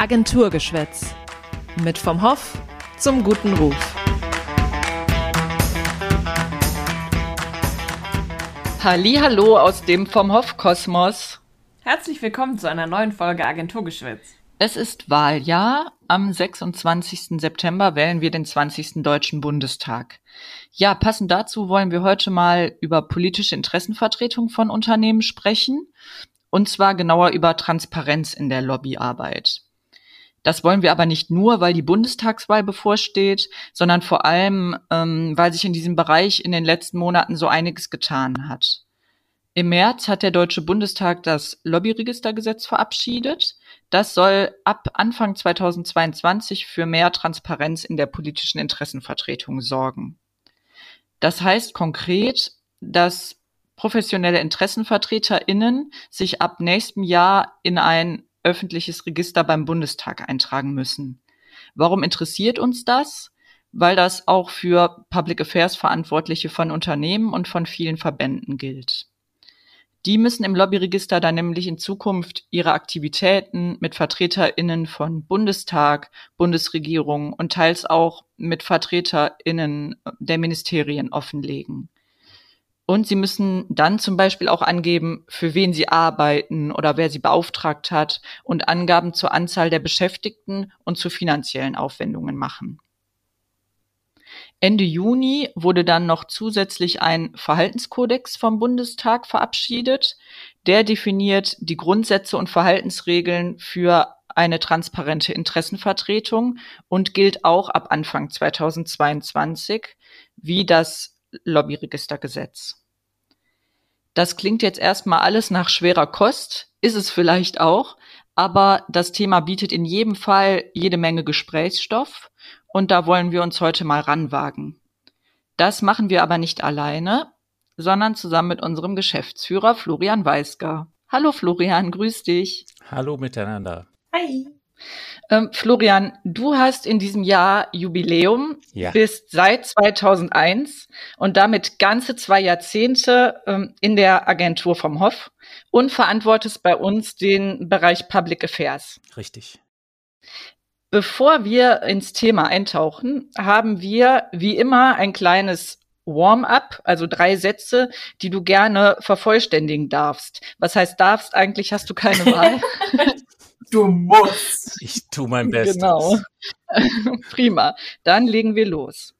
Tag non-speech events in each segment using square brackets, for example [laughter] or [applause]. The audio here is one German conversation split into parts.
Agenturgeschwätz. Mit vom Hoff zum guten Ruf. Hallo aus dem vom Hoff Kosmos. Herzlich willkommen zu einer neuen Folge Agenturgeschwätz. Es ist Wahljahr. Am 26. September wählen wir den 20. Deutschen Bundestag. Ja, passend dazu wollen wir heute mal über politische Interessenvertretung von Unternehmen sprechen. Und zwar genauer über Transparenz in der Lobbyarbeit. Das wollen wir aber nicht nur, weil die Bundestagswahl bevorsteht, sondern vor allem, ähm, weil sich in diesem Bereich in den letzten Monaten so einiges getan hat. Im März hat der Deutsche Bundestag das Lobbyregistergesetz verabschiedet. Das soll ab Anfang 2022 für mehr Transparenz in der politischen Interessenvertretung sorgen. Das heißt konkret, dass professionelle Interessenvertreterinnen sich ab nächstem Jahr in ein öffentliches Register beim Bundestag eintragen müssen. Warum interessiert uns das? Weil das auch für Public Affairs Verantwortliche von Unternehmen und von vielen Verbänden gilt. Die müssen im Lobbyregister dann nämlich in Zukunft ihre Aktivitäten mit VertreterInnen von Bundestag, Bundesregierung und teils auch mit VertreterInnen der Ministerien offenlegen. Und sie müssen dann zum Beispiel auch angeben, für wen sie arbeiten oder wer sie beauftragt hat und Angaben zur Anzahl der Beschäftigten und zu finanziellen Aufwendungen machen. Ende Juni wurde dann noch zusätzlich ein Verhaltenskodex vom Bundestag verabschiedet. Der definiert die Grundsätze und Verhaltensregeln für eine transparente Interessenvertretung und gilt auch ab Anfang 2022 wie das Lobbyregistergesetz. Das klingt jetzt erstmal alles nach schwerer Kost, ist es vielleicht auch, aber das Thema bietet in jedem Fall jede Menge Gesprächsstoff und da wollen wir uns heute mal ranwagen. Das machen wir aber nicht alleine, sondern zusammen mit unserem Geschäftsführer Florian Weisger. Hallo Florian, grüß dich. Hallo miteinander. Hi. Ähm, Florian, du hast in diesem Jahr Jubiläum, ja. bist seit 2001 und damit ganze zwei Jahrzehnte ähm, in der Agentur vom Hof und verantwortest bei uns den Bereich Public Affairs. Richtig. Bevor wir ins Thema eintauchen, haben wir wie immer ein kleines Warm-up, also drei Sätze, die du gerne vervollständigen darfst. Was heißt darfst? Eigentlich hast du keine [laughs] Wahl. [laughs] Du musst. Ich tue mein [laughs] Bestes. Genau. [laughs] Prima. Dann legen wir los.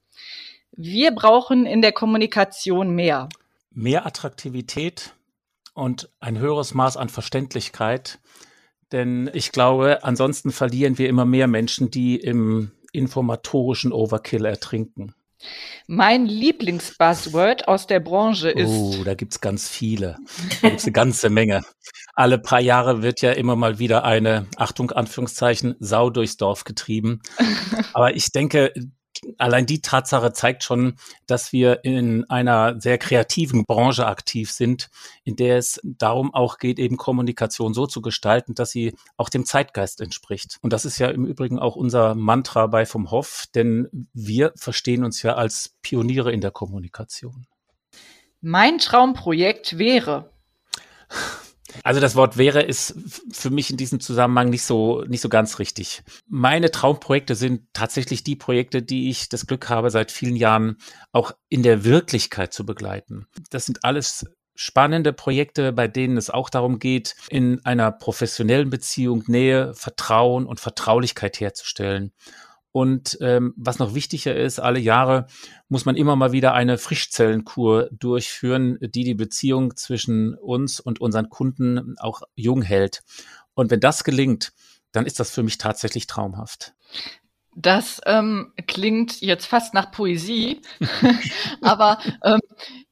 Wir brauchen in der Kommunikation mehr. Mehr Attraktivität und ein höheres Maß an Verständlichkeit. Denn ich glaube, ansonsten verlieren wir immer mehr Menschen, die im informatorischen Overkill ertrinken. Mein Lieblingsbuzzword aus der Branche ist. Oh, da gibt's ganz viele. Da gibt's eine ganze Menge. Alle paar Jahre wird ja immer mal wieder eine, Achtung, Anführungszeichen, Sau durchs Dorf getrieben. [laughs] Aber ich denke, allein die Tatsache zeigt schon, dass wir in einer sehr kreativen Branche aktiv sind, in der es darum auch geht, eben Kommunikation so zu gestalten, dass sie auch dem Zeitgeist entspricht. Und das ist ja im Übrigen auch unser Mantra bei vom Hoff, denn wir verstehen uns ja als Pioniere in der Kommunikation. Mein Traumprojekt wäre, also das Wort wäre ist für mich in diesem Zusammenhang nicht so nicht so ganz richtig. Meine Traumprojekte sind tatsächlich die Projekte, die ich das Glück habe, seit vielen Jahren auch in der Wirklichkeit zu begleiten. Das sind alles spannende Projekte, bei denen es auch darum geht, in einer professionellen Beziehung Nähe, Vertrauen und Vertraulichkeit herzustellen. Und ähm, was noch wichtiger ist, alle Jahre muss man immer mal wieder eine Frischzellenkur durchführen, die die Beziehung zwischen uns und unseren Kunden auch jung hält. Und wenn das gelingt, dann ist das für mich tatsächlich traumhaft. Das ähm, klingt jetzt fast nach Poesie, [laughs] aber ähm,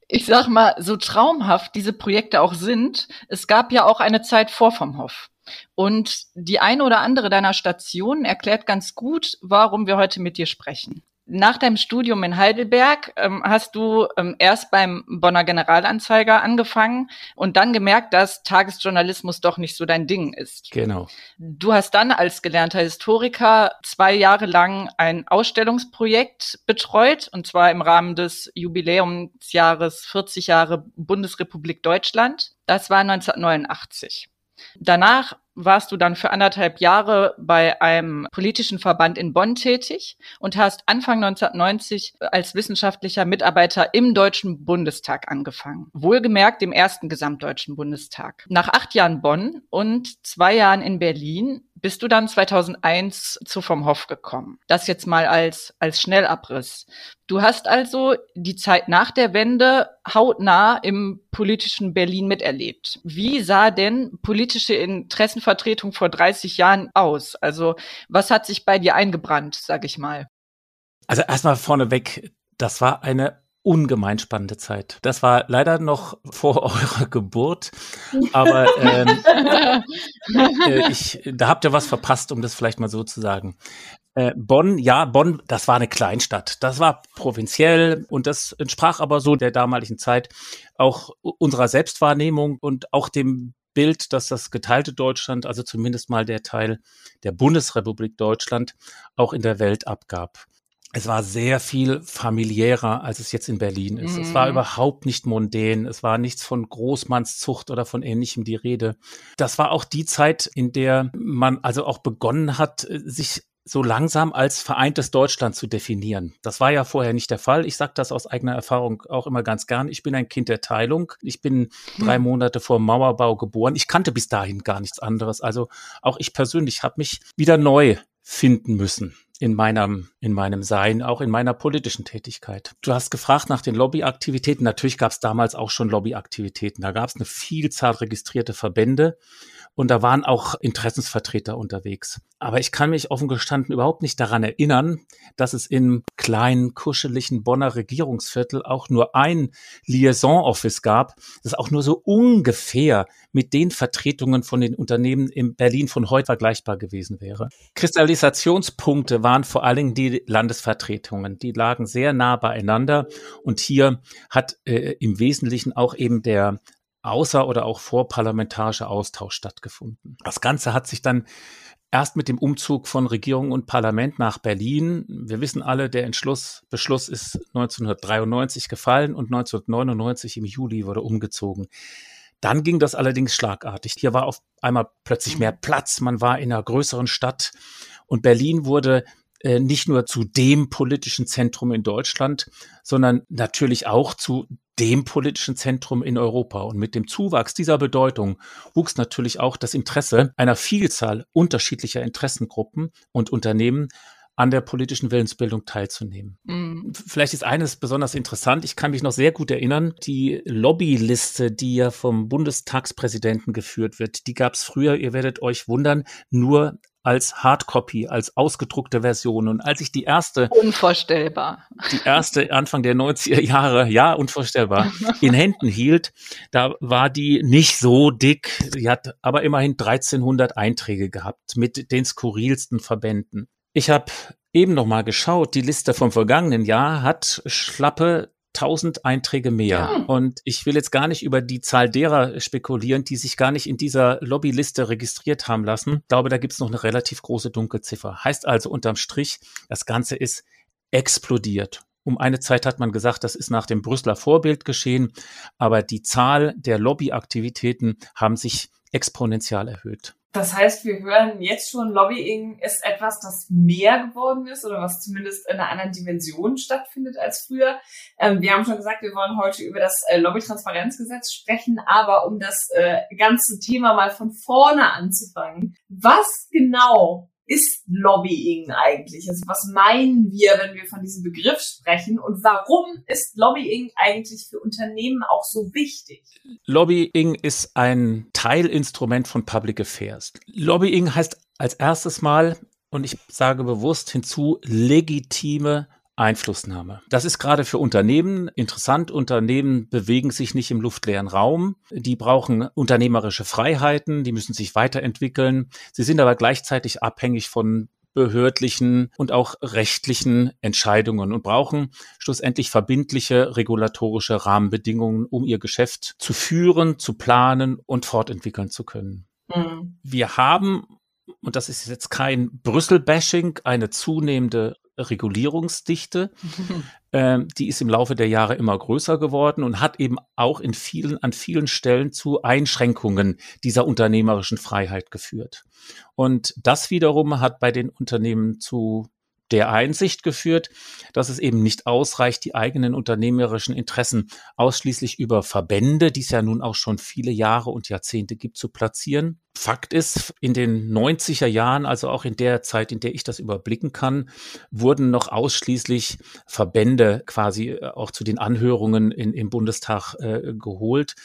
ich sag mal, so traumhaft diese Projekte auch sind, es gab ja auch eine Zeit vor vom Hof. Und die eine oder andere deiner Stationen erklärt ganz gut, warum wir heute mit dir sprechen. Nach deinem Studium in Heidelberg ähm, hast du ähm, erst beim Bonner Generalanzeiger angefangen und dann gemerkt, dass Tagesjournalismus doch nicht so dein Ding ist. Genau. Du hast dann als gelernter Historiker zwei Jahre lang ein Ausstellungsprojekt betreut, und zwar im Rahmen des Jubiläumsjahres 40 Jahre Bundesrepublik Deutschland. Das war 1989. Danach warst du dann für anderthalb Jahre bei einem politischen Verband in Bonn tätig und hast Anfang 1990 als wissenschaftlicher Mitarbeiter im Deutschen Bundestag angefangen. Wohlgemerkt dem ersten Gesamtdeutschen Bundestag. Nach acht Jahren Bonn und zwei Jahren in Berlin bist du dann 2001 zu vom Hof gekommen. Das jetzt mal als, als Schnellabriss. Du hast also die Zeit nach der Wende hautnah im politischen Berlin miterlebt. Wie sah denn politische Interessenvertretung vor 30 Jahren aus? Also was hat sich bei dir eingebrannt, sag ich mal? Also erstmal vorneweg, das war eine ungemein spannende Zeit. Das war leider noch vor [laughs] eurer Geburt, aber ähm, äh, ich, da habt ihr was verpasst, um das vielleicht mal so zu sagen. Äh, Bonn, ja, Bonn, das war eine Kleinstadt. Das war provinziell und das entsprach aber so der damaligen Zeit auch unserer Selbstwahrnehmung und auch dem Bild, dass das geteilte Deutschland, also zumindest mal der Teil der Bundesrepublik Deutschland, auch in der Welt abgab es war sehr viel familiärer, als es jetzt in Berlin ist. Mm. Es war mhm. überhaupt nicht mondän. Es war nichts von Großmannszucht oder von ähnlichem die Rede. Das war auch die Zeit, in der man also auch begonnen hat, sich so langsam als vereintes Deutschland zu definieren. Das war ja vorher nicht der Fall. Ich sage das aus eigener Erfahrung auch immer ganz gern. Ich bin ein Kind der Teilung. Ich bin hm. drei Monate vor Mauerbau geboren. Ich kannte bis dahin gar nichts anderes. Also auch ich persönlich habe mich wieder neu finden müssen in meinem, in meinem Sein, auch in meiner politischen Tätigkeit. Du hast gefragt nach den Lobbyaktivitäten. Natürlich gab es damals auch schon Lobbyaktivitäten. Da gab es eine Vielzahl registrierte Verbände und da waren auch Interessensvertreter unterwegs. Aber ich kann mich offen gestanden überhaupt nicht daran erinnern, dass es im kleinen, kuscheligen Bonner Regierungsviertel auch nur ein Liaison-Office gab, das auch nur so ungefähr mit den Vertretungen von den Unternehmen in Berlin von heute vergleichbar gewesen wäre. Kristallisationspunkte waren vor allen Dingen die Landesvertretungen. Die lagen sehr nah beieinander und hier hat äh, im Wesentlichen auch eben der außer- oder auch vorparlamentarischer Austausch stattgefunden. Das Ganze hat sich dann erst mit dem Umzug von Regierung und Parlament nach Berlin. Wir wissen alle, der Entschluss, Beschluss ist 1993 gefallen und 1999 im Juli wurde umgezogen. Dann ging das allerdings schlagartig. Hier war auf einmal plötzlich mehr Platz. Man war in einer größeren Stadt und Berlin wurde äh, nicht nur zu dem politischen Zentrum in Deutschland, sondern natürlich auch zu dem politischen Zentrum in Europa. Und mit dem Zuwachs dieser Bedeutung wuchs natürlich auch das Interesse einer Vielzahl unterschiedlicher Interessengruppen und Unternehmen an der politischen Willensbildung teilzunehmen. Mhm. Vielleicht ist eines besonders interessant. Ich kann mich noch sehr gut erinnern, die Lobbyliste, die ja vom Bundestagspräsidenten geführt wird, die gab es früher, ihr werdet euch wundern, nur als Hardcopy, als ausgedruckte Version. Und als ich die erste. Unvorstellbar. Die erste Anfang der 90er Jahre, ja, unvorstellbar, [laughs] in Händen hielt, da war die nicht so dick. Sie hat aber immerhin 1300 Einträge gehabt mit den skurrilsten Verbänden. Ich habe eben noch mal geschaut, die Liste vom vergangenen Jahr hat schlappe 1000 Einträge mehr. Ja. Und ich will jetzt gar nicht über die Zahl derer spekulieren, die sich gar nicht in dieser Lobbyliste registriert haben lassen. Ich glaube, da gibt es noch eine relativ große Dunkelziffer. Heißt also unterm Strich, das Ganze ist explodiert. Um eine Zeit hat man gesagt, das ist nach dem Brüsseler Vorbild geschehen, aber die Zahl der Lobbyaktivitäten haben sich exponentiell erhöht. Das heißt, wir hören jetzt schon, Lobbying ist etwas, das mehr geworden ist oder was zumindest in einer anderen Dimension stattfindet als früher. Ähm, wir haben schon gesagt, wir wollen heute über das äh, Lobbytransparenzgesetz sprechen, aber um das äh, ganze Thema mal von vorne anzufangen. Was genau ist Lobbying eigentlich? Also was meinen wir, wenn wir von diesem Begriff sprechen? Und warum ist Lobbying eigentlich für Unternehmen auch so wichtig? Lobbying ist ein Teilinstrument von Public Affairs. Lobbying heißt als erstes Mal, und ich sage bewusst hinzu, legitime Einflussnahme. Das ist gerade für Unternehmen interessant. Unternehmen bewegen sich nicht im luftleeren Raum. Die brauchen unternehmerische Freiheiten, die müssen sich weiterentwickeln. Sie sind aber gleichzeitig abhängig von behördlichen und auch rechtlichen Entscheidungen und brauchen schlussendlich verbindliche regulatorische Rahmenbedingungen, um ihr Geschäft zu führen, zu planen und fortentwickeln zu können. Mhm. Wir haben, und das ist jetzt kein Brüssel-Bashing, eine zunehmende Regulierungsdichte. [laughs] ähm, die ist im Laufe der Jahre immer größer geworden und hat eben auch in vielen, an vielen Stellen zu Einschränkungen dieser unternehmerischen Freiheit geführt. Und das wiederum hat bei den Unternehmen zu der Einsicht geführt, dass es eben nicht ausreicht, die eigenen unternehmerischen Interessen ausschließlich über Verbände, die es ja nun auch schon viele Jahre und Jahrzehnte gibt, zu platzieren. Fakt ist, in den 90er Jahren, also auch in der Zeit, in der ich das überblicken kann, wurden noch ausschließlich Verbände quasi äh, auch zu den Anhörungen in, im Bundestag äh, geholt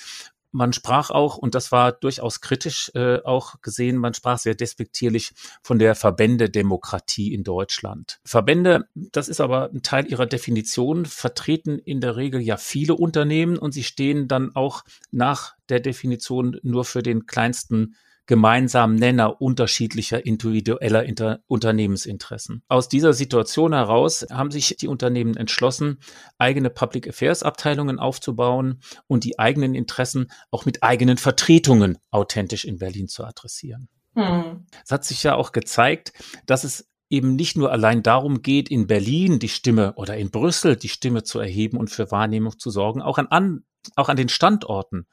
man sprach auch, und das war durchaus kritisch äh, auch gesehen, man sprach sehr despektierlich von der Verbändedemokratie in Deutschland. Verbände, das ist aber ein Teil ihrer Definition, vertreten in der Regel ja viele Unternehmen und sie stehen dann auch nach der Definition nur für den kleinsten gemeinsamen Nenner unterschiedlicher individueller Inter Unternehmensinteressen. Aus dieser Situation heraus haben sich die Unternehmen entschlossen, eigene Public Affairs Abteilungen aufzubauen und die eigenen Interessen auch mit eigenen Vertretungen authentisch in Berlin zu adressieren. Hm. Es hat sich ja auch gezeigt, dass es eben nicht nur allein darum geht, in Berlin die Stimme oder in Brüssel die Stimme zu erheben und für Wahrnehmung zu sorgen, auch an, an auch an den Standorten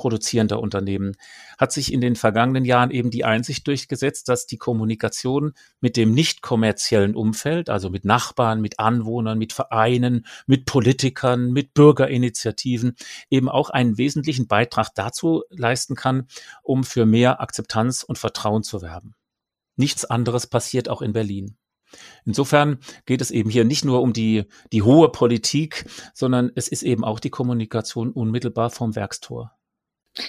produzierender Unternehmen hat sich in den vergangenen Jahren eben die Einsicht durchgesetzt, dass die Kommunikation mit dem nicht kommerziellen Umfeld, also mit Nachbarn, mit Anwohnern, mit Vereinen, mit Politikern, mit Bürgerinitiativen eben auch einen wesentlichen Beitrag dazu leisten kann, um für mehr Akzeptanz und Vertrauen zu werben. Nichts anderes passiert auch in Berlin. Insofern geht es eben hier nicht nur um die, die hohe Politik, sondern es ist eben auch die Kommunikation unmittelbar vom Werkstor.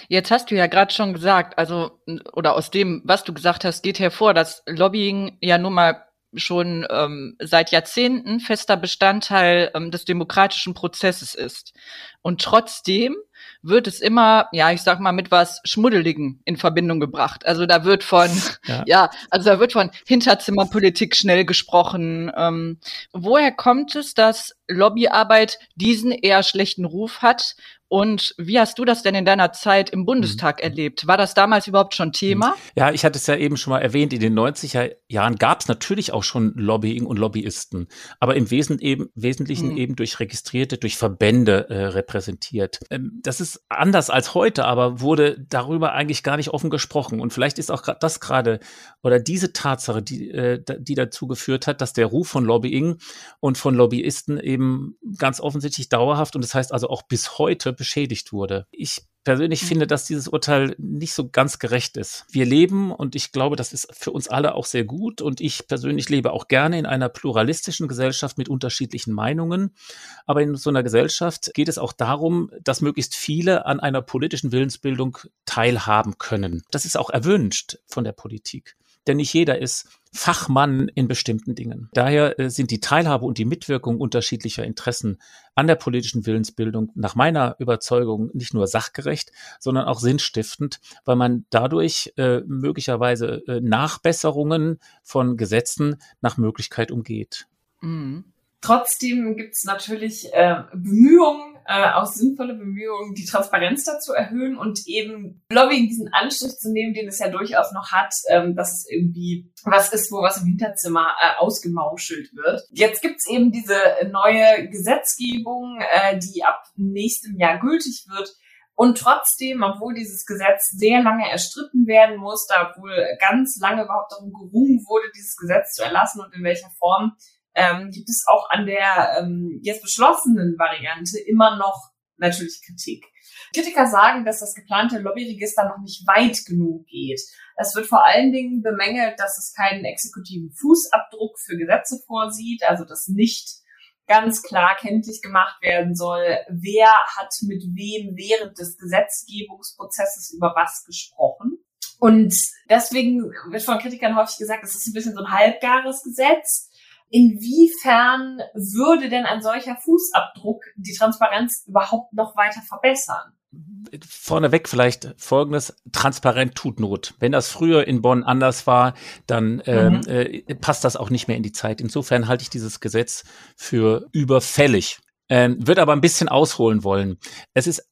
Jetzt hast du ja gerade schon gesagt, also oder aus dem, was du gesagt hast, geht hervor, dass Lobbying ja nun mal schon ähm, seit Jahrzehnten fester Bestandteil ähm, des demokratischen Prozesses ist. Und trotzdem wird es immer, ja, ich sag mal, mit was Schmuddeligen in Verbindung gebracht. Also da wird von, [laughs] ja, ja also da wird von Hinterzimmerpolitik schnell gesprochen. Ähm, woher kommt es, dass Lobbyarbeit diesen eher schlechten Ruf hat und wie hast du das denn in deiner Zeit im Bundestag mhm. erlebt? War das damals überhaupt schon Thema? Mhm. Ja, ich hatte es ja eben schon mal erwähnt, in den 90er Jahren gab es natürlich auch schon Lobbying und Lobbyisten, aber im Wesentlichen eben, Wesentlichen mhm. eben durch Registrierte, durch Verbände äh, repräsentiert. Ähm, das ist anders als heute, aber wurde darüber eigentlich gar nicht offen gesprochen. Und vielleicht ist auch das gerade oder diese Tatsache, die, äh, die dazu geführt hat, dass der Ruf von Lobbying und von Lobbyisten eben ganz offensichtlich dauerhaft und das heißt also auch bis heute beschädigt wurde. Ich persönlich mhm. finde, dass dieses Urteil nicht so ganz gerecht ist. Wir leben, und ich glaube, das ist für uns alle auch sehr gut, und ich persönlich lebe auch gerne in einer pluralistischen Gesellschaft mit unterschiedlichen Meinungen. Aber in so einer Gesellschaft geht es auch darum, dass möglichst viele an einer politischen Willensbildung teilhaben können. Das ist auch erwünscht von der Politik denn nicht jeder ist Fachmann in bestimmten Dingen. Daher äh, sind die Teilhabe und die Mitwirkung unterschiedlicher Interessen an der politischen Willensbildung nach meiner Überzeugung nicht nur sachgerecht, sondern auch sinnstiftend, weil man dadurch äh, möglicherweise äh, Nachbesserungen von Gesetzen nach Möglichkeit umgeht. Mhm. Trotzdem gibt es natürlich äh, Bemühungen, äh, auch sinnvolle Bemühungen, die Transparenz dazu erhöhen und eben Lobbying diesen Anstrich zu nehmen, den es ja durchaus noch hat, ähm, dass es irgendwie was ist, wo was im Hinterzimmer äh, ausgemauschelt wird. Jetzt gibt's eben diese neue Gesetzgebung, äh, die ab nächstem Jahr gültig wird. Und trotzdem, obwohl dieses Gesetz sehr lange erstritten werden musste, obwohl ganz lange überhaupt darum gerungen wurde, dieses Gesetz zu erlassen und in welcher Form, ähm, gibt es auch an der ähm, jetzt beschlossenen Variante immer noch natürlich Kritik. Kritiker sagen, dass das geplante Lobbyregister noch nicht weit genug geht. Es wird vor allen Dingen bemängelt, dass es keinen exekutiven Fußabdruck für Gesetze vorsieht, also dass nicht ganz klar kenntlich gemacht werden soll, wer hat mit wem während des Gesetzgebungsprozesses über was gesprochen. Und deswegen wird von Kritikern häufig gesagt, es ist ein bisschen so ein halbgares Gesetz inwiefern würde denn ein solcher Fußabdruck die Transparenz überhaupt noch weiter verbessern? Vorneweg vielleicht Folgendes, transparent tut Not. Wenn das früher in Bonn anders war, dann ähm, mhm. äh, passt das auch nicht mehr in die Zeit. Insofern halte ich dieses Gesetz für überfällig. Ähm, wird aber ein bisschen ausholen wollen. Es ist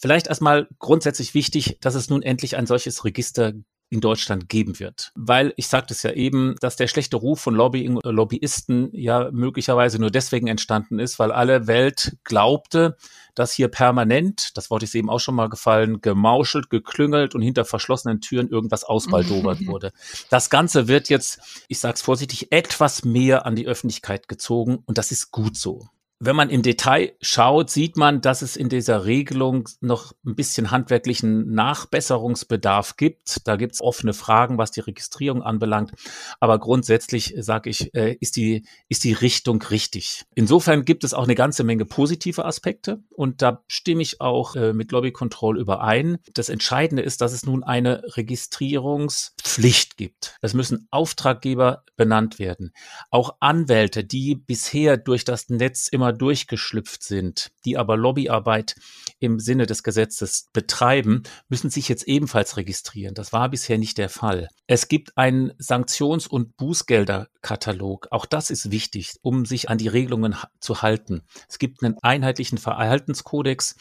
vielleicht erstmal grundsätzlich wichtig, dass es nun endlich ein solches Register in Deutschland geben wird. Weil, ich sagte es ja eben, dass der schlechte Ruf von Lobbying oder Lobbyisten ja möglicherweise nur deswegen entstanden ist, weil alle Welt glaubte, dass hier permanent, das Wort ist eben auch schon mal gefallen, gemauschelt, geklüngelt und hinter verschlossenen Türen irgendwas ausbaldobert [laughs] wurde. Das Ganze wird jetzt, ich sage es vorsichtig, etwas mehr an die Öffentlichkeit gezogen und das ist gut so. Wenn man im Detail schaut, sieht man, dass es in dieser Regelung noch ein bisschen handwerklichen Nachbesserungsbedarf gibt. Da gibt es offene Fragen, was die Registrierung anbelangt. Aber grundsätzlich sage ich, äh, ist die, ist die Richtung richtig. Insofern gibt es auch eine ganze Menge positive Aspekte. Und da stimme ich auch äh, mit Lobby Control überein. Das Entscheidende ist, dass es nun eine Registrierungspflicht gibt. Es müssen Auftraggeber benannt werden. Auch Anwälte, die bisher durch das Netz immer durchgeschlüpft sind, die aber Lobbyarbeit im Sinne des Gesetzes betreiben, müssen sich jetzt ebenfalls registrieren. Das war bisher nicht der Fall. Es gibt einen Sanktions- und Bußgelderkatalog. Auch das ist wichtig, um sich an die Regelungen zu halten. Es gibt einen einheitlichen Verhaltenskodex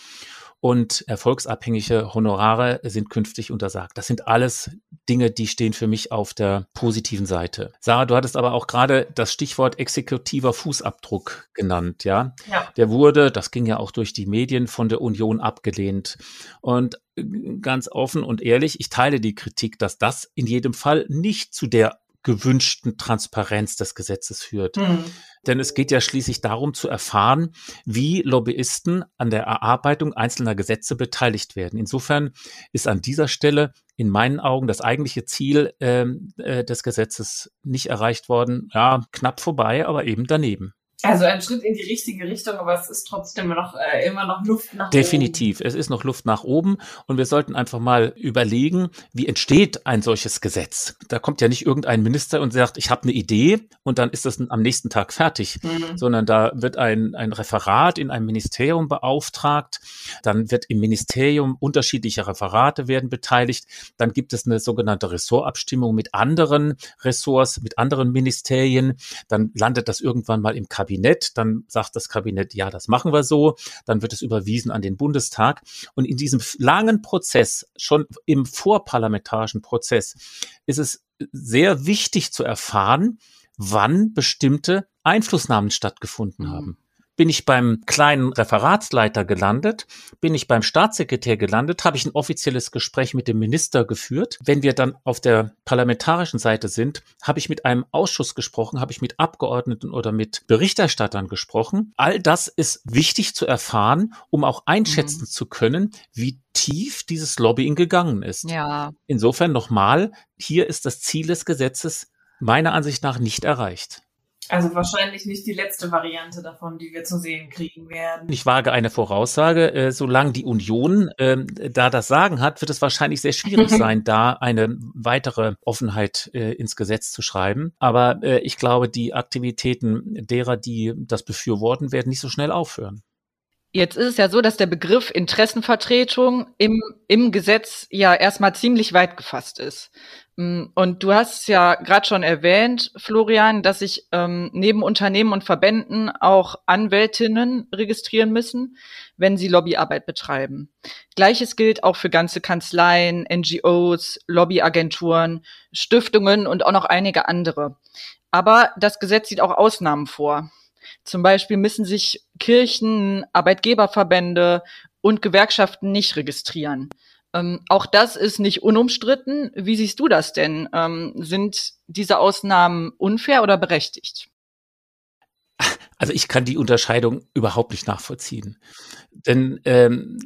und erfolgsabhängige Honorare sind künftig untersagt. Das sind alles Dinge, die stehen für mich auf der positiven Seite. Sarah, du hattest aber auch gerade das Stichwort exekutiver Fußabdruck genannt, ja? ja? Der wurde, das ging ja auch durch die Medien, von der Union abgelehnt. Und äh, ganz offen und ehrlich, ich teile die Kritik, dass das in jedem Fall nicht zu der gewünschten Transparenz des Gesetzes führt. Mhm. Denn es geht ja schließlich darum zu erfahren, wie Lobbyisten an der Erarbeitung einzelner Gesetze beteiligt werden. Insofern ist an dieser Stelle in meinen Augen das eigentliche Ziel ähm, äh, des Gesetzes nicht erreicht worden. Ja, knapp vorbei, aber eben daneben. Also ein Schritt in die richtige Richtung, aber es ist trotzdem noch, äh, immer noch Luft nach Definitiv. oben. Definitiv. Es ist noch Luft nach oben und wir sollten einfach mal überlegen, wie entsteht ein solches Gesetz. Da kommt ja nicht irgendein Minister und sagt, ich habe eine Idee und dann ist das am nächsten Tag fertig, mhm. sondern da wird ein, ein Referat in einem Ministerium beauftragt, dann wird im Ministerium unterschiedliche Referate werden beteiligt, dann gibt es eine sogenannte Ressortabstimmung mit anderen Ressorts, mit anderen Ministerien, dann landet das irgendwann mal im Kabinett Kabinett, dann sagt das Kabinett, ja, das machen wir so, dann wird es überwiesen an den Bundestag. Und in diesem langen Prozess, schon im vorparlamentarischen Prozess, ist es sehr wichtig zu erfahren, wann bestimmte Einflussnahmen stattgefunden mhm. haben. Bin ich beim kleinen Referatsleiter gelandet? Bin ich beim Staatssekretär gelandet? Habe ich ein offizielles Gespräch mit dem Minister geführt? Wenn wir dann auf der parlamentarischen Seite sind, habe ich mit einem Ausschuss gesprochen, habe ich mit Abgeordneten oder mit Berichterstattern gesprochen. All das ist wichtig zu erfahren, um auch einschätzen mhm. zu können, wie tief dieses Lobbying gegangen ist. Ja. Insofern nochmal, hier ist das Ziel des Gesetzes meiner Ansicht nach nicht erreicht. Also wahrscheinlich nicht die letzte Variante davon, die wir zu sehen kriegen werden. Ich wage eine Voraussage, äh, solange die Union äh, da das Sagen hat, wird es wahrscheinlich sehr schwierig sein, da eine weitere Offenheit äh, ins Gesetz zu schreiben. Aber äh, ich glaube, die Aktivitäten derer, die das befürworten, werden nicht so schnell aufhören. Jetzt ist es ja so, dass der Begriff Interessenvertretung im, im Gesetz ja erstmal ziemlich weit gefasst ist. Mm, und du hast ja gerade schon erwähnt, Florian, dass sich ähm, neben Unternehmen und Verbänden auch Anwältinnen registrieren müssen, wenn sie Lobbyarbeit betreiben. Gleiches gilt auch für ganze Kanzleien, NGOs, Lobbyagenturen, Stiftungen und auch noch einige andere. Aber das Gesetz sieht auch Ausnahmen vor. Zum Beispiel müssen sich Kirchen, Arbeitgeberverbände und Gewerkschaften nicht registrieren. Ähm, auch das ist nicht unumstritten. Wie siehst du das denn? Ähm, sind diese Ausnahmen unfair oder berechtigt? [laughs] Also ich kann die Unterscheidung überhaupt nicht nachvollziehen. Denn ähm,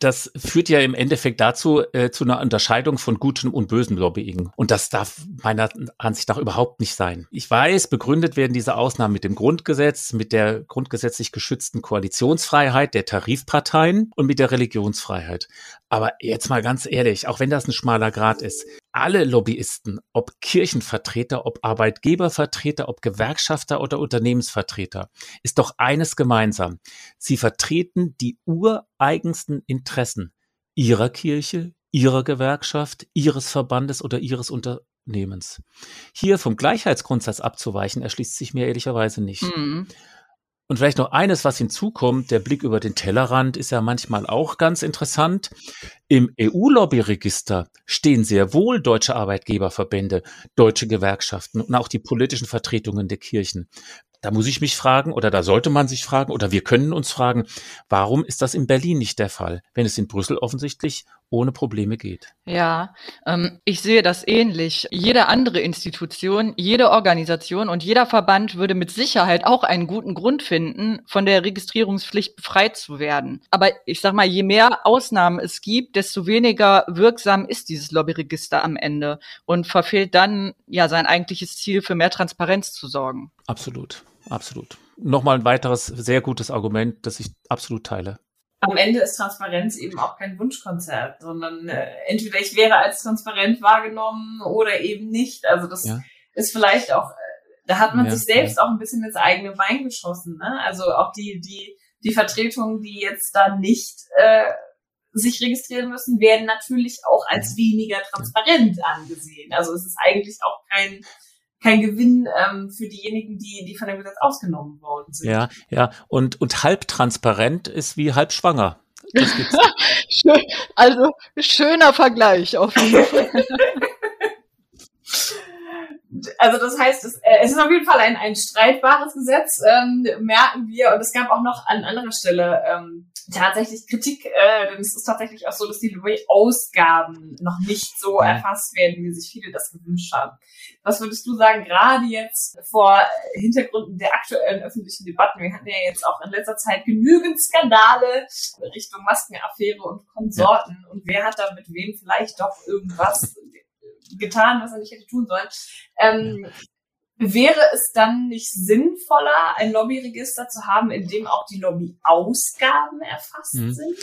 das führt ja im Endeffekt dazu, äh, zu einer Unterscheidung von gutem und bösem Lobbying. Und das darf meiner Ansicht nach überhaupt nicht sein. Ich weiß, begründet werden diese Ausnahmen mit dem Grundgesetz, mit der grundgesetzlich geschützten Koalitionsfreiheit der Tarifparteien und mit der Religionsfreiheit. Aber jetzt mal ganz ehrlich, auch wenn das ein schmaler Grad ist, alle Lobbyisten, ob Kirchenvertreter, ob Arbeitgebervertreter, ob Gewerkschafter oder Unternehmensvertreter, ist doch eines gemeinsam. Sie vertreten die ureigensten Interessen ihrer Kirche, ihrer Gewerkschaft, ihres Verbandes oder ihres Unternehmens. Hier vom Gleichheitsgrundsatz abzuweichen, erschließt sich mir ehrlicherweise nicht. Mhm. Und vielleicht noch eines, was hinzukommt, der Blick über den Tellerrand ist ja manchmal auch ganz interessant. Im EU-Lobbyregister stehen sehr wohl deutsche Arbeitgeberverbände, deutsche Gewerkschaften und auch die politischen Vertretungen der Kirchen. Da muss ich mich fragen oder da sollte man sich fragen oder wir können uns fragen, warum ist das in Berlin nicht der Fall, wenn es in Brüssel offensichtlich ohne Probleme geht? Ja, ähm, ich sehe das ähnlich. Jede andere Institution, jede Organisation und jeder Verband würde mit Sicherheit auch einen guten Grund finden, von der Registrierungspflicht befreit zu werden. Aber ich sag mal, je mehr Ausnahmen es gibt, desto weniger wirksam ist dieses Lobbyregister am Ende und verfehlt dann ja sein eigentliches Ziel, für mehr Transparenz zu sorgen. Absolut absolut. Nochmal ein weiteres sehr gutes Argument, das ich absolut teile. Am Ende ist Transparenz eben auch kein Wunschkonzert, sondern äh, entweder ich wäre als transparent wahrgenommen oder eben nicht. Also das ja. ist vielleicht auch, äh, da hat man ja, sich selbst ja. auch ein bisschen ins eigene Bein geschossen. Ne? Also auch die, die, die Vertretungen, die jetzt da nicht äh, sich registrieren müssen, werden natürlich auch als weniger transparent angesehen. Also es ist eigentlich auch kein kein Gewinn ähm, für diejenigen, die, die von dem Gesetz ausgenommen worden sind. Ja, ja. Und, und halb transparent ist wie halb schwanger. Das [laughs] gibt's. Schön, also schöner Vergleich auf jeden Fall. also das heißt, es, äh, es ist auf jeden Fall ein, ein streitbares Gesetz, ähm, merken wir. Und es gab auch noch an anderer Stelle ähm, tatsächlich Kritik, äh, denn es ist tatsächlich auch so, dass die Ausgaben noch nicht so erfasst werden, wie sich viele das gewünscht haben. Was würdest du sagen, gerade jetzt vor Hintergründen der aktuellen öffentlichen Debatten? Wir hatten ja jetzt auch in letzter Zeit genügend Skandale Richtung Maskenaffäre und Konsorten. Ja. Und wer hat da mit wem vielleicht doch irgendwas getan, was er nicht hätte tun sollen? Ähm, Wäre es dann nicht sinnvoller, ein Lobbyregister zu haben, in dem auch die Lobbyausgaben erfasst mhm. sind?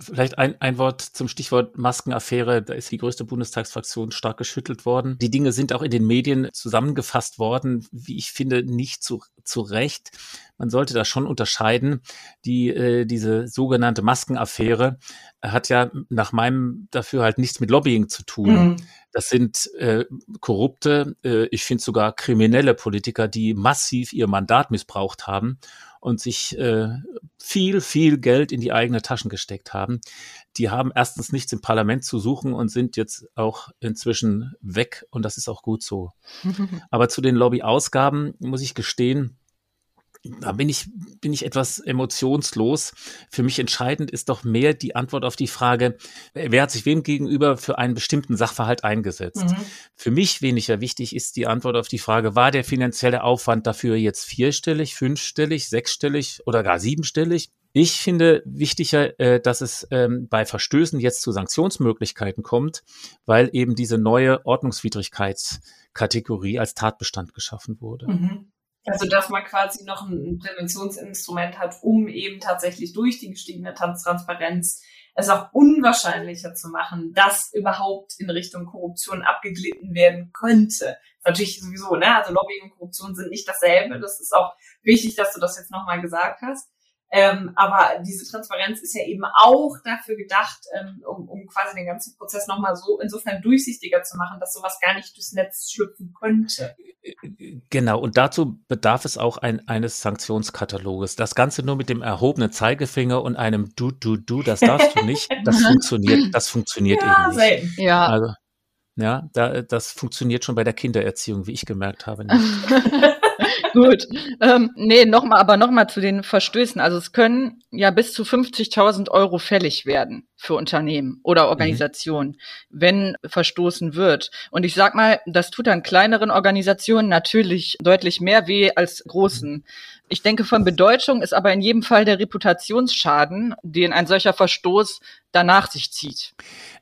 Vielleicht ein, ein Wort zum Stichwort Maskenaffäre. Da ist die größte Bundestagsfraktion stark geschüttelt worden. Die Dinge sind auch in den Medien zusammengefasst worden, wie ich finde, nicht zu, zu Recht. Man sollte da schon unterscheiden. Die, äh, diese sogenannte Maskenaffäre hat ja nach meinem dafür halt nichts mit Lobbying zu tun. Mhm. Das sind äh, korrupte, äh, ich finde sogar kriminelle Politiker, die massiv ihr Mandat missbraucht haben und sich äh, viel, viel Geld in die eigene Taschen gesteckt haben. Die haben erstens nichts im Parlament zu suchen und sind jetzt auch inzwischen weg und das ist auch gut so. [laughs] Aber zu den Lobbyausgaben muss ich gestehen, da bin ich, bin ich etwas emotionslos. Für mich entscheidend ist doch mehr die Antwort auf die Frage, wer hat sich wem gegenüber für einen bestimmten Sachverhalt eingesetzt? Mhm. Für mich weniger wichtig ist die Antwort auf die Frage, war der finanzielle Aufwand dafür jetzt vierstellig, fünfstellig, sechsstellig oder gar siebenstellig? Ich finde wichtiger, äh, dass es ähm, bei Verstößen jetzt zu Sanktionsmöglichkeiten kommt, weil eben diese neue Ordnungswidrigkeitskategorie als Tatbestand geschaffen wurde. Mhm. Also, dass man quasi noch ein Präventionsinstrument hat, um eben tatsächlich durch die gestiegene Transparenz es auch unwahrscheinlicher zu machen, dass überhaupt in Richtung Korruption abgeglitten werden könnte. Natürlich sowieso, ne? Also Lobbying und Korruption sind nicht dasselbe. Das ist auch wichtig, dass du das jetzt nochmal gesagt hast. Ähm, aber diese Transparenz ist ja eben auch dafür gedacht, ähm, um, um quasi den ganzen Prozess nochmal so insofern durchsichtiger zu machen, dass sowas gar nicht durchs Netz schlüpfen könnte. Genau, und dazu bedarf es auch ein, eines Sanktionskataloges. Das Ganze nur mit dem erhobenen Zeigefinger und einem Du, Du, Du, das darfst du nicht, das [laughs] funktioniert, das funktioniert ja, eben nicht. Selten. Ja. Also, ja, da, das funktioniert schon bei der Kindererziehung, wie ich gemerkt habe. [laughs] Gut. Ähm, nee, nochmal, aber nochmal zu den Verstößen. Also es können ja bis zu 50.000 Euro fällig werden für Unternehmen oder mhm. Organisationen, mhm. wenn verstoßen wird. Und ich sag mal, das tut an kleineren Organisationen natürlich deutlich mehr weh als großen. Ich denke, von Bedeutung ist aber in jedem Fall der Reputationsschaden, den ein solcher Verstoß danach sich zieht.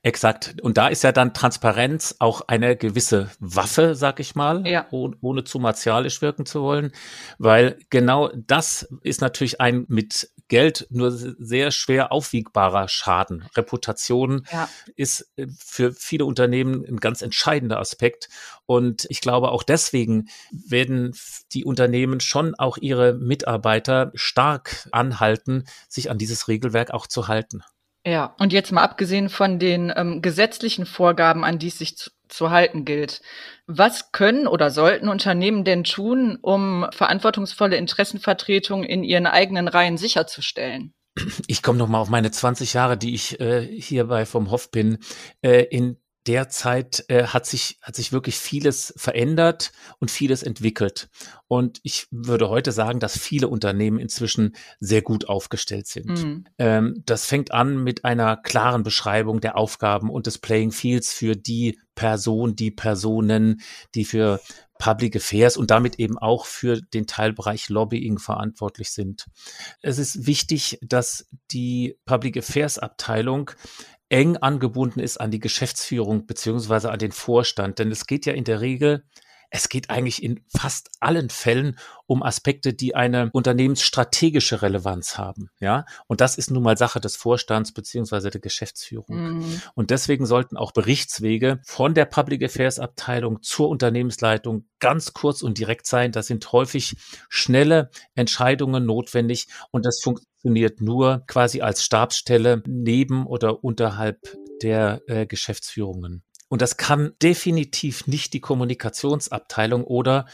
Exakt. Und da ist ja dann Transparenz auch eine gewisse Waffe, sag ich mal, ja. ohne, ohne zu martialisch wirken zu wollen, weil genau das ist natürlich ein mit Geld nur sehr schwer aufwiegbarer Schaden. Reputation ja. ist äh, für viele Unternehmen ein ganz entscheidender Aspekt. Und ich glaube, auch deswegen werden die Unternehmen schon auch ihre Mitarbeiter stark anhalten, sich an dieses Regelwerk auch zu halten. Ja, und jetzt mal abgesehen von den ähm, gesetzlichen Vorgaben, an die es sich zu halten gilt. Was können oder sollten Unternehmen denn tun, um verantwortungsvolle Interessenvertretung in ihren eigenen Reihen sicherzustellen? Ich komme noch mal auf meine 20 Jahre, die ich äh, hierbei vom Hof bin. Äh, in derzeit äh, hat sich hat sich wirklich vieles verändert und vieles entwickelt. Und ich würde heute sagen, dass viele Unternehmen inzwischen sehr gut aufgestellt sind. Mhm. Ähm, das fängt an mit einer klaren Beschreibung der Aufgaben und des Playing Fields für die Person, die Personen, die für Public Affairs und damit eben auch für den Teilbereich Lobbying verantwortlich sind. Es ist wichtig, dass die Public Affairs Abteilung eng angebunden ist an die Geschäftsführung beziehungsweise an den Vorstand. Denn es geht ja in der Regel es geht eigentlich in fast allen Fällen um Aspekte, die eine unternehmensstrategische Relevanz haben. Ja, und das ist nun mal Sache des Vorstands beziehungsweise der Geschäftsführung. Mhm. Und deswegen sollten auch Berichtswege von der Public Affairs Abteilung zur Unternehmensleitung ganz kurz und direkt sein. Da sind häufig schnelle Entscheidungen notwendig und das funktioniert nur quasi als Stabsstelle neben oder unterhalb der äh, Geschäftsführungen. Und das kann definitiv nicht die Kommunikationsabteilung oder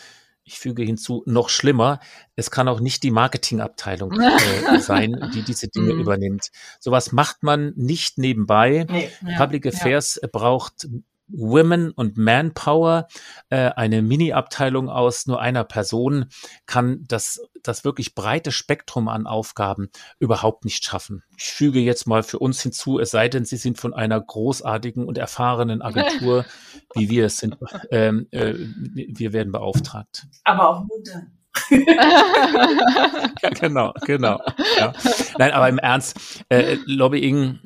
ich füge hinzu, noch schlimmer, es kann auch nicht die Marketingabteilung [laughs] äh, sein, die diese Dinge mm. übernimmt. Sowas macht man nicht nebenbei. Nee, ja, Public Affairs ja. braucht Women und Manpower, äh, eine Mini-Abteilung aus nur einer Person, kann das, das wirklich breite Spektrum an Aufgaben überhaupt nicht schaffen. Ich füge jetzt mal für uns hinzu, es sei denn, Sie sind von einer großartigen und erfahrenen Agentur, [laughs] wie wir es sind, ähm, äh, wir werden beauftragt. Aber auch Mutter. [laughs] ja, genau, genau. Ja. Nein, aber im Ernst, äh, Lobbying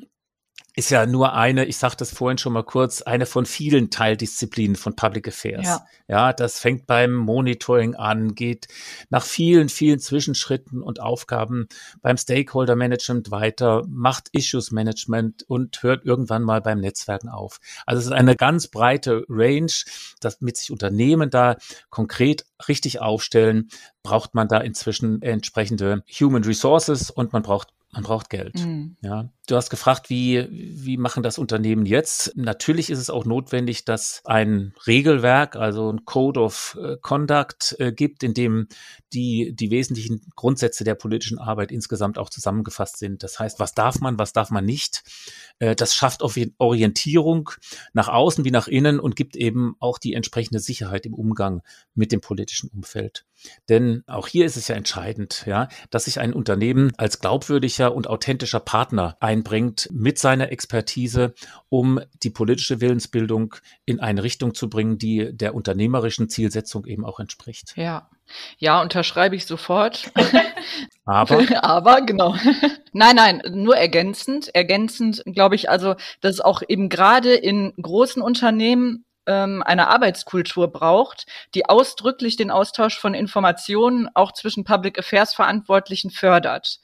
ist ja nur eine, ich sagte das vorhin schon mal kurz, eine von vielen Teildisziplinen von Public Affairs. Ja. ja, das fängt beim Monitoring an, geht nach vielen, vielen Zwischenschritten und Aufgaben beim Stakeholder Management weiter, macht Issues Management und hört irgendwann mal beim Netzwerken auf. Also es ist eine ganz breite Range, damit sich Unternehmen da konkret richtig aufstellen, braucht man da inzwischen entsprechende Human Resources und man braucht man braucht Geld. Mhm. Ja. Du hast gefragt, wie, wie machen das Unternehmen jetzt? Natürlich ist es auch notwendig, dass ein Regelwerk, also ein Code of äh, Conduct äh, gibt, in dem die, die wesentlichen Grundsätze der politischen Arbeit insgesamt auch zusammengefasst sind. Das heißt, was darf man, was darf man nicht? Äh, das schafft Orientierung nach außen wie nach innen und gibt eben auch die entsprechende Sicherheit im Umgang mit dem politischen Umfeld. Denn auch hier ist es ja entscheidend, ja, dass sich ein Unternehmen als glaubwürdiger und authentischer Partner einbringt mit seiner Expertise, um die politische Willensbildung in eine Richtung zu bringen, die der unternehmerischen Zielsetzung eben auch entspricht. Ja. Ja, unterschreibe ich sofort. [laughs] Aber? [laughs] Aber, genau. [laughs] nein, nein, nur ergänzend. Ergänzend, glaube ich, also, dass es auch eben gerade in großen Unternehmen ähm, eine Arbeitskultur braucht, die ausdrücklich den Austausch von Informationen auch zwischen Public Affairs Verantwortlichen fördert.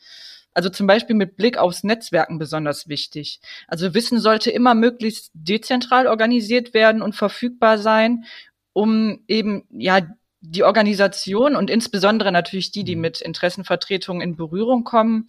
Also zum Beispiel mit Blick aufs Netzwerken besonders wichtig. Also Wissen sollte immer möglichst dezentral organisiert werden und verfügbar sein, um eben ja die Organisation und insbesondere natürlich die, die mhm. mit Interessenvertretungen in Berührung kommen,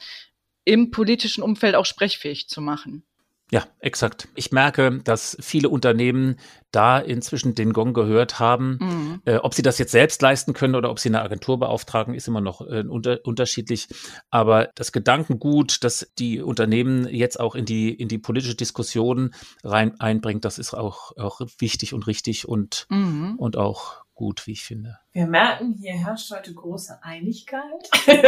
im politischen Umfeld auch sprechfähig zu machen. Ja, exakt. Ich merke, dass viele Unternehmen da inzwischen den Gong gehört haben. Mhm. Äh, ob sie das jetzt selbst leisten können oder ob sie eine Agentur beauftragen, ist immer noch äh, unter unterschiedlich. Aber das Gedankengut, dass die Unternehmen jetzt auch in die, in die politische Diskussion rein einbringt, das ist auch, auch wichtig und richtig und, mhm. und auch gut, wie ich finde. Wir merken, hier herrscht heute große Einigkeit. [laughs]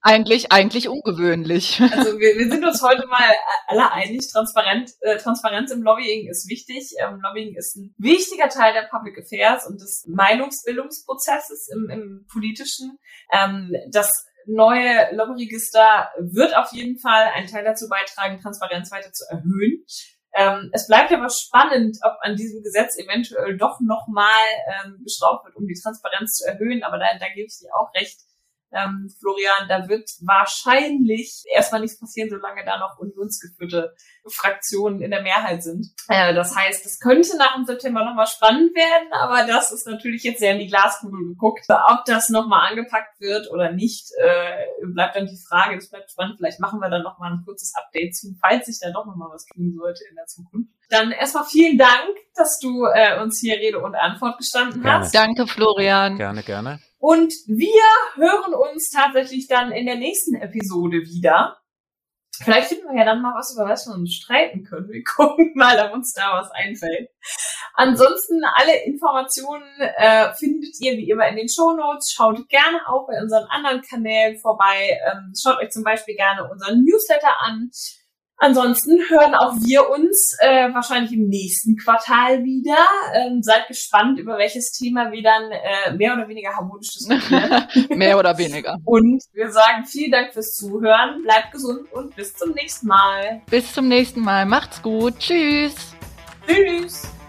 eigentlich, eigentlich ungewöhnlich. Also wir, wir sind uns heute mal alle einig. Transparent, äh, Transparenz im Lobbying ist wichtig. Ähm, Lobbying ist ein wichtiger Teil der Public Affairs und des Meinungsbildungsprozesses im, im politischen. Ähm, das neue Lobbyregister wird auf jeden Fall einen Teil dazu beitragen, Transparenz weiter zu erhöhen. Ähm, es bleibt aber spannend, ob an diesem Gesetz eventuell doch nochmal ähm, geschraubt wird, um die Transparenz zu erhöhen. Aber da, da gebe ich dir auch recht. Ähm, Florian, da wird wahrscheinlich erstmal nichts passieren, solange da noch unionsgeführte Fraktionen in der Mehrheit sind. Äh, das heißt, es könnte nach dem September nochmal spannend werden, aber das ist natürlich jetzt sehr in die Glaskugel geguckt. Ob das nochmal angepackt wird oder nicht, äh, bleibt dann die Frage. Das bleibt spannend. Vielleicht machen wir dann nochmal ein kurzes Update zu, falls sich da nochmal was tun sollte in der Zukunft. Dann erstmal vielen Dank, dass du äh, uns hier Rede und Antwort gestanden Gerne. hast. Danke, Florian. Gerne, gerne. Und wir hören uns tatsächlich dann in der nächsten Episode wieder. Vielleicht finden wir ja dann mal was, über was wir uns streiten können. Wir [laughs] gucken mal, ob uns da was einfällt. Ansonsten alle Informationen äh, findet ihr wie immer in den Show Notes. Schaut gerne auch bei unseren anderen Kanälen vorbei. Ähm, schaut euch zum Beispiel gerne unseren Newsletter an. Ansonsten hören auch wir uns äh, wahrscheinlich im nächsten Quartal wieder. Ähm, seid gespannt, über welches Thema wir dann äh, mehr oder weniger harmonisch diskutieren. [laughs] Mehr oder weniger. und wir sagen vielen Dank fürs Zuhören. Bleibt gesund und bis zum nächsten Mal. Bis zum nächsten Mal. Macht's gut. Tschüss. Tschüss.